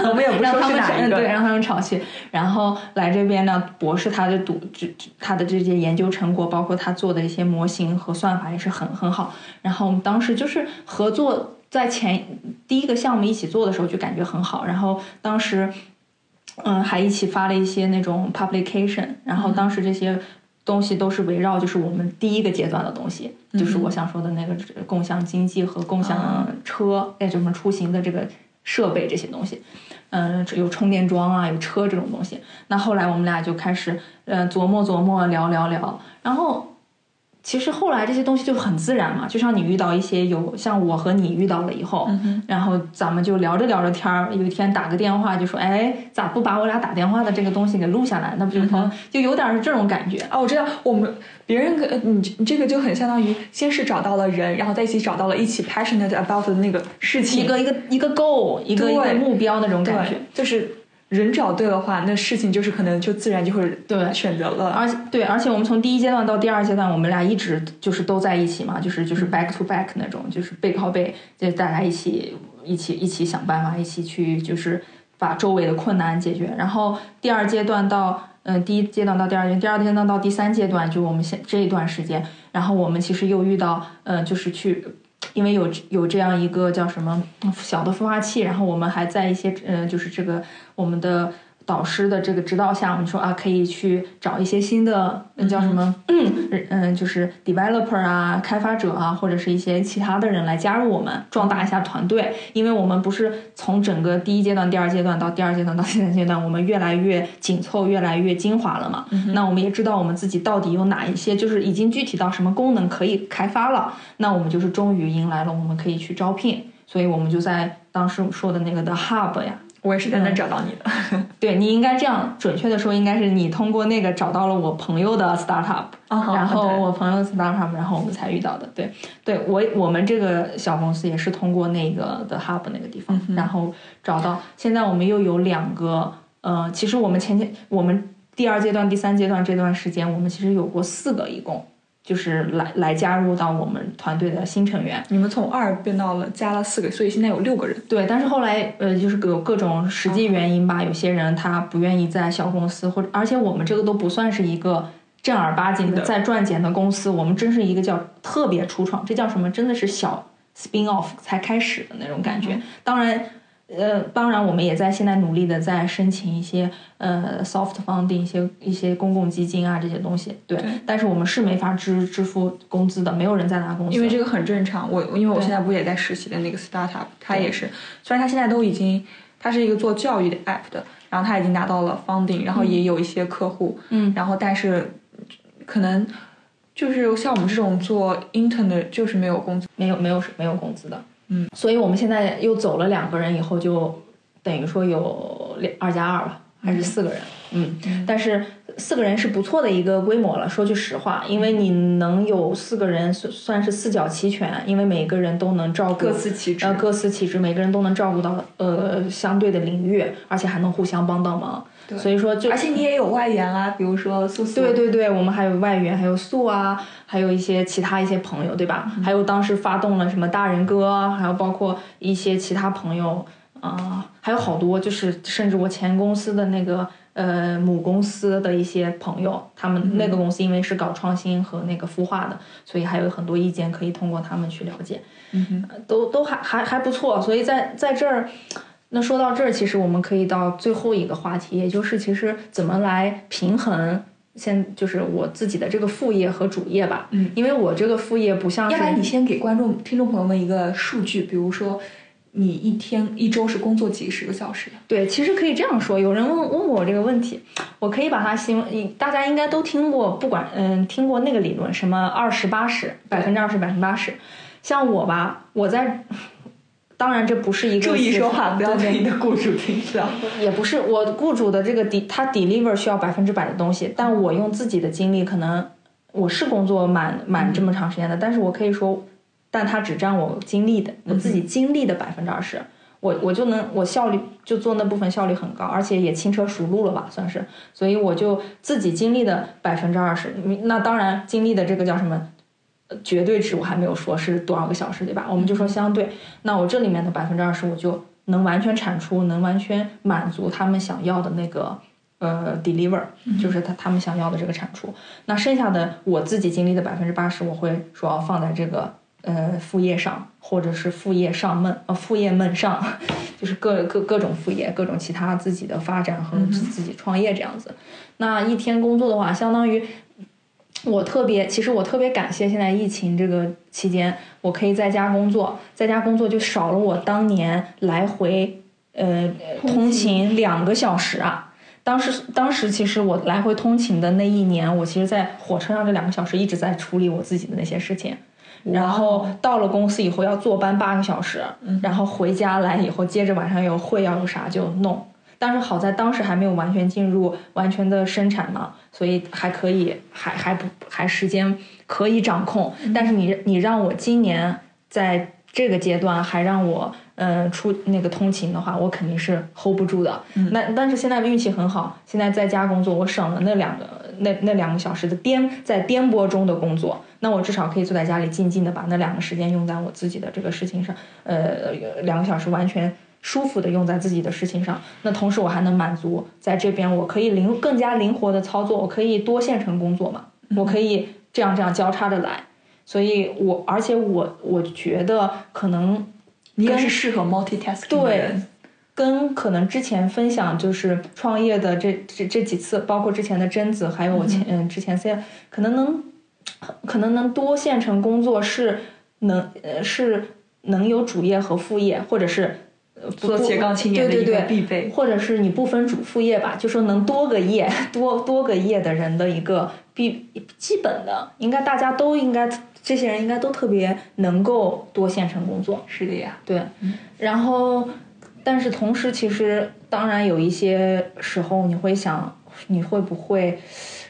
我们也不说是哪一对，让他们吵去。然后来这边呢，博士他的读这他的这些研究成果，包括他做的一些模型和算法也是很很好。然后我们当时就是合作，在前第一个项目一起做的时候就感觉很好。然后当时，嗯，还一起发了一些那种 publication。然后当时这些。东西都是围绕就是我们第一个阶段的东西，就是我想说的那个共享经济和共享车，哎，什么出行的这个设备这些东西。嗯，有充电桩啊，有车这种东西。那后来我们俩就开始，呃，琢磨琢磨，聊聊聊。然后，其实后来这些东西就很自然嘛，就像你遇到一些有像我和你遇到了以后，然后咱们就聊着聊着天儿，有一天打个电话就说，哎，咋不把我俩打电话的这个东西给录下来？那不就朋友、就有点是这种感觉。啊，我知道，我们别人你你这个就很相当于先是找到了人，然后在一起找到了一起 passionate about 的那个事情，一个一个一个 goal，一个一个目标那种感觉。，就是人找对的话，那事情就是可能就自然就会对选择了。而且对，而且我们从第一阶段到第二阶段，我们俩一直就是都在一起嘛，就是就是 back to back 那种，就是背靠背，就大家一起一起一起想办法，一起去就是把周围的困难解决。然后第二阶段到嗯、第一阶段到第二阶段，第二阶段到第三阶段，就我们现这一段时间，然后我们其实又遇到嗯、呃就是去。因为有有这样一个叫什么小的孵化器，然后我们还在一些嗯、呃就是这个我们的导师的这个指导下，我们说啊，可以去找一些新的，嗯，叫什么，嗯嗯，就是 developer 啊，开发者啊，或者是一些其他的人来加入我们，壮大一下团队。因为我们不是从整个第一阶段、第二阶段到第二阶段到第三阶段，我们越来越紧凑，越来越精华了嘛。那我们也知道我们自己到底有哪一些，就是已经具体到什么功能可以开发了。那我们就是终于迎来了我们可以去招聘，所以我们就在当时说的那个的 hub 呀，我也是在那找到你的。对你应该这样准确的说，应该是你通过那个找到了我朋友的 startup，、哦然后我朋友的 startup，然后我们才遇到的。对，对我我们这个小公司也是通过那个的 hub 那个地方，然后找到。现在我们又有两个，呃，其实我们前前我们第二阶段、第三阶段这段时间，我们其实有过四个，一共就是来来加入到我们团队的新成员。你们从二变到了加了四个，所以现在有六个人。对，但是后来呃，就是有各种实际原因吧，有些人他不愿意在小公司，或者而且我们这个都不算是一个正儿八经的的在赚钱的公司，我们真是一个叫特别初创，这叫什么？真的是小 spin off 才开始的那种感觉。当然。呃，当然，我们也在现在努力的在申请一些呃 soft funding，一些一些公共基金啊这些东西，对。对但是我们是没法支支付工资的，没有人在拿工资，因为这个很正常。我因为我现在不也在实习的那个 startup，他也是，虽然他现在都已经，他是一个做教育的 app 的，然后他已经拿到了 funding，然后也有一些客户，嗯然后但是可能就是像我们这种做 intern 的，就是没有工资。没有没有没有工资的，嗯，所以我们现在又走了两个人以后，就等于说有两二加二吧，还是四个人，嗯，但是四个人是不错的一个规模了。说句实话，因为你能有四个人算算是四角齐全，因为每个人都能照顾各司其职呃，各司其职，每个人都能照顾到呃相对的领域，而且还能互相帮到忙。所以说就而且你也有外援啊，比如说素素。对对对，我们还有外援，还有素啊，还有一些其他一些朋友，对吧？还有当时发动了什么大人哥，还有包括一些其他朋友啊、还有好多，就是甚至我前公司的那个呃母公司的一些朋友，他们那个公司因为是搞创新和那个孵化的，所以还有很多意见可以通过他们去了解。嗯，呃都都还还还不错，所以在在这儿，那说到这儿，其实我们可以到最后一个话题，也就是其实怎么来平衡。先就是我自己的这个副业和主业吧，嗯，因为我这个副业不像是，要不然你先给观众、听众朋友们一个数据，比如说你一天、一周是工作几十个小时的？对，其实可以这样说。有人问问我这个问题，我可以把它形容，大家应该都听过，不管嗯听过那个理论，什么二十八十，百分之二十，百分之八十。像我吧，我在，当然这不是一个注意说话，不要对被你的雇主听到。也不是我雇主的这个 de 他 deliver 需要百分之百的东西，但我用自己的经历，可能我是工作满满这么长时间的，但是我可以说，但它只占我经历的我自己经历的百分之二十，我我就能我效率就做那部分效率很高，而且也轻车熟路了吧，算是，所以我就自己经历的百分之二十，那当然经历的这个叫什么？呃绝对值我还没有说是多少个小时，对吧？我们就说相对，那我这里面的百分之二十，我就能完全产出，能完全满足他们想要的那个呃 deliver，就是他他们想要的这个产出。那剩下的我自己经历的百分之八十，我会主要放在这个呃副业上，或者是副业上闷呃副业闷上，就是各各各种副业，各种其他自己的发展和自自己创业这样子。那一天工作的话，相当于我特别，其实我特别感谢现在疫情这个期间，我可以在家工作，在家工作就少了我当年来回呃通勤两个小时啊。当时当时其实我来回通勤的那一年，我其实，在火车上这两个小时一直在处理我自己的那些事情。然后到了公司以后要坐班八个小时，然后回家来以后，接着晚上有会要有啥就弄。但是好在当时还没有完全进入完全的生产嘛，所以还可以，还还不还时间可以掌控。但是你你让我今年在这个阶段还让我呃出那个通勤的话，我肯定是 hold 不住的。那但是现在运气很好，现在在家工作，我省了那两个那那两个小时的颠在颠簸中的工作，那我至少可以坐在家里静静的把那两个时间用在我自己的这个事情上，呃，两个小时完全舒服的用在自己的事情上。那同时我还能满足在这边，我可以灵更加灵活的操作，我可以多线程工作嘛，我可以这样这样交叉着来。所以我而且我我觉得可能你也是适合 multitasking 的对人。跟可能之前分享就是创业的这这这几次，包括之前的贞子，还有我前嗯之前 C，可能能可能能多线程工作是能呃是能有主业和副业，或者是做斜杠青年的一个对对对必备或者是你不分主副业吧，就说能多个业 多多个业的人的一个必基本的，应该大家都应该这些人应该都特别能够多线程工作。是的呀，对，然后，但是同时，其实当然有一些时候你会想，你会不会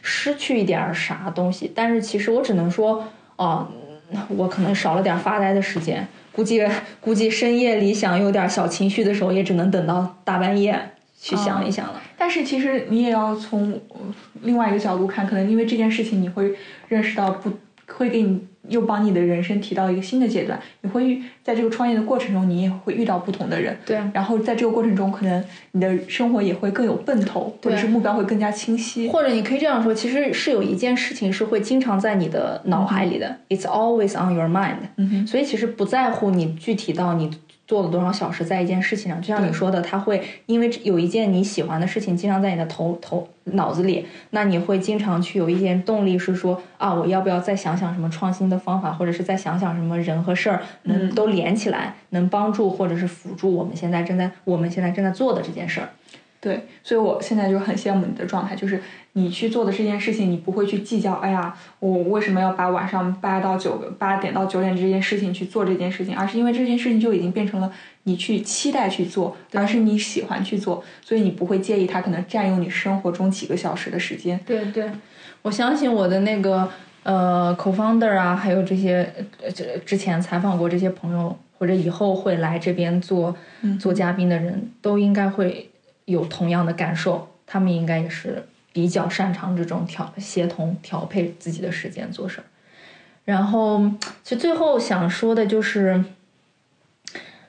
失去一点儿啥东西？但是其实我只能说，哦，嗯我可能少了点发呆的时间，估计估计深夜里想有点儿小情绪的时候，也只能等到大半夜去想一想了。但是其实你也要从呃另外一个角度看，可能因为这件事情，你会认识到不会给你又帮你的人生提到一个新的阶段。你会遇在这个创业的过程中，你也会遇到不同的人，对然后在这个过程中，可能你的生活也会更有奔头，或者是目标会更加清晰。或者你可以这样说，其实是有一件事情是会经常在你的脑海里的、i t s always on your mind。嗯哼，所以其实不在乎你具体到你做了多少小时在一件事情上，就像你说的，他会因为有一件你喜欢的事情经常在你的头头脑子里，那你会经常去有一件动力是说啊，我要不要再想想什么创新的方法，或者是再想想什么人和事儿能都连起来，能帮助或者是辅助我们现在正在我们现在正在做的这件事儿。对，所以我现在就很羡慕你的状态，就是你去做的这件事情，你不会去计较，哎呀，我为什么要把晚上八到九个八点到九点这件事情去做这件事情，而是因为这件事情就已经变成了你去期待去做，而是你喜欢去做，所以你不会介意它可能占用你生活中几个小时的时间。对对，我相信我的那个呃 co-founder 啊，还有这些呃这之前采访过这些朋友，或者以后会来这边做做嘉宾的人，都应该会有同样的感受。他们应该也是比较擅长这种调协同调配自己的时间做事儿。然后，其实最后想说的就是，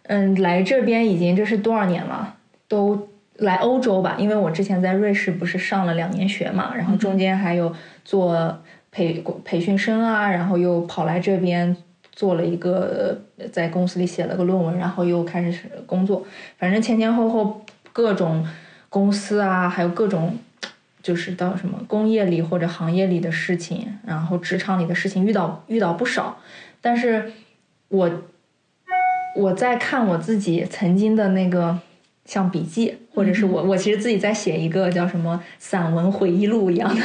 嗯，来这边已经这是多少年了？都来欧洲吧，因为我之前在瑞士不是上了两年学嘛，然后中间还有做培培训生啊，然后又跑来这边做了一个在公司里写了个论文，然后又开始工作，反正前前后后各种公司啊，还有各种就是到什么工业里或者行业里的事情，然后职场里的事情遇到遇到不少，但是我我在看我自己曾经的那个像笔记，或者是我我其实自己在写一个叫什么散文回忆录一样的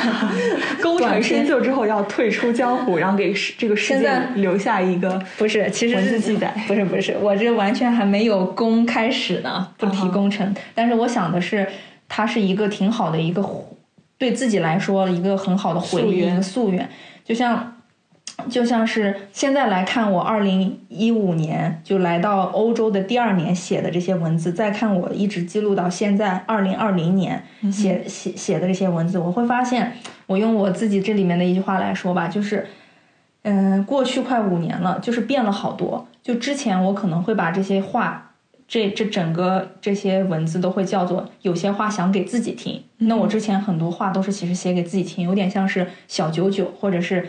功成身就之后要退出江湖，然后给世这个世界留下一个不是，其实文字是记载不是不是，我这完全还没有功开始呢，不提嗯哼攻城。但是我想的是，它是一个挺好的一个对自己来说一个很好的回忆溯源一个夙愿，就像。就像是现在来看，我二零一五年就来到欧洲的第二年写的这些文字，再看我一直记录到现在二零二零年写、写写的这些文字，我会发现，我用我自己这里面的一句话来说吧，就是嗯，过去快五年了，就是变了好多。就之前我可能会把这些话，这这整个这些文字都会叫做有些话想给自己听。那我之前很多话都是其实写给自己听，有点像是小九九，或者是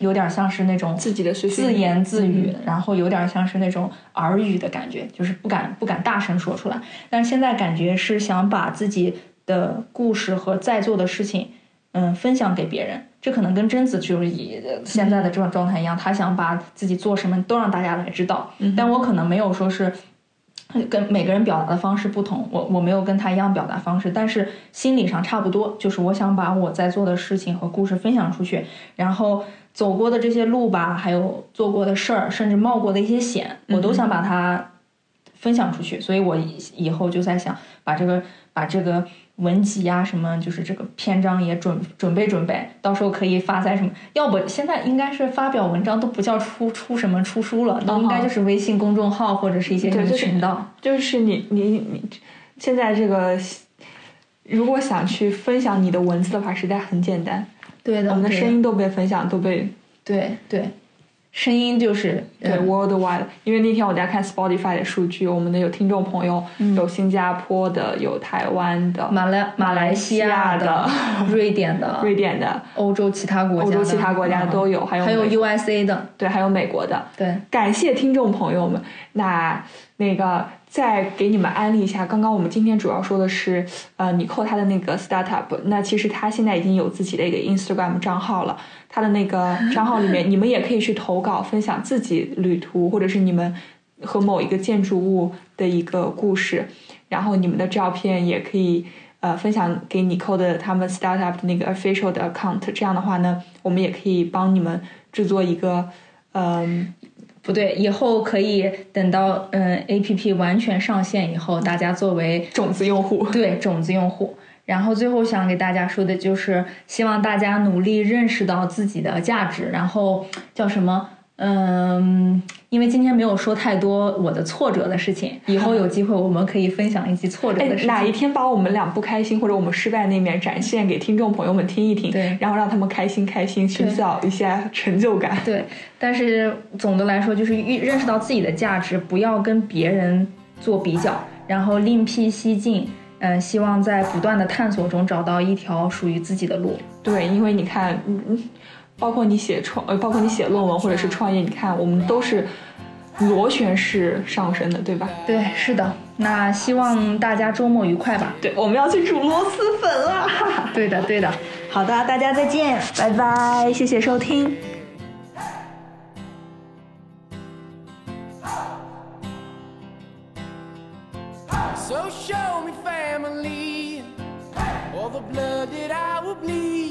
有点像是那种自己的自念言自语，嗯然后有点像是那种耳语的感觉，就是不敢不敢大声说出来。但是现在感觉是想把自己的故事和在做的事情，嗯，分享给别人。这可能跟贞子就是以呃现在的这种状态一样，她想把自己做什么都让大家来知道。但我可能没有说是跟每个人表达的方式不同，我我没有跟他一样表达方式，但是心理上差不多，就是我想把我在做的事情和故事分享出去，然后走过的这些路吧，还有做过的事儿，甚至冒过的一些险，我都想把它分享出去。所以我以以后就在想，把这个把这个文集呀、什么，就是这个篇章也准准备准备，到时候可以发在什么？要不现在应该是发表文章都不叫出出什么出书了，那应该就是微信公众号或者是一些什么群道。就是你你你现在这个，如果想去分享你的文字的话，实在很简单。对的，我们的声音都被分享，都被对对，声音就是对嗯。worldwide。因为那天我在看 Spotify 的数据，我们的有听众朋友，有新加坡的，有台湾的，马来马来西亚的、瑞典的、瑞典的，欧洲其他国家、欧洲其他国家嗯。都有，还有还有 USA 的，对，还有美国的。对，感谢听众朋友们。那那个再给你们安利一下，刚刚我们今天主要说的是，呃，尼扣他的那个 startup。那其实他现在已经有自己的一个 Instagram 账号了，他的那个账号里面，你们也可以去投稿，分享自己旅途或者是你们和某一个建筑物的一个故事，然后你们的照片也可以。呃，分享给尼扣的他们 startup 的那个 official 的 account，这样的话呢，我们也可以帮你们制作一个，嗯、不对，以后可以等到嗯 A P P 完全上线以后，大家作为种子用户。对种子用户。然后最后想给大家说的就是，希望大家努力认识到自己的价值，然后叫什么？嗯，因为今天没有说太多我的挫折的事情，以后有机会我们可以分享一些挫折哎的事，情。哪一天把我们俩不开心或者我们失败那面展现给听众朋友们听一听，对然后让他们开心开心，寻找一下成就感。对，但是总的来说，就是认认识到自己的价值，不要跟别人做比较，然后另辟蹊径。嗯，希望在不断的探索中找到一条属于自己的路。对，因为你看，嗯嗯，包括你写创，呃，包括你写论文或者是创业，你看我们都是螺旋式上升的，对吧？对，是的。那希望大家周末愉快吧。对，我们要去煮螺蛳粉了。对的，对的。好的，大家再见，拜拜，谢谢收听。So show me family the blood that I will bleed.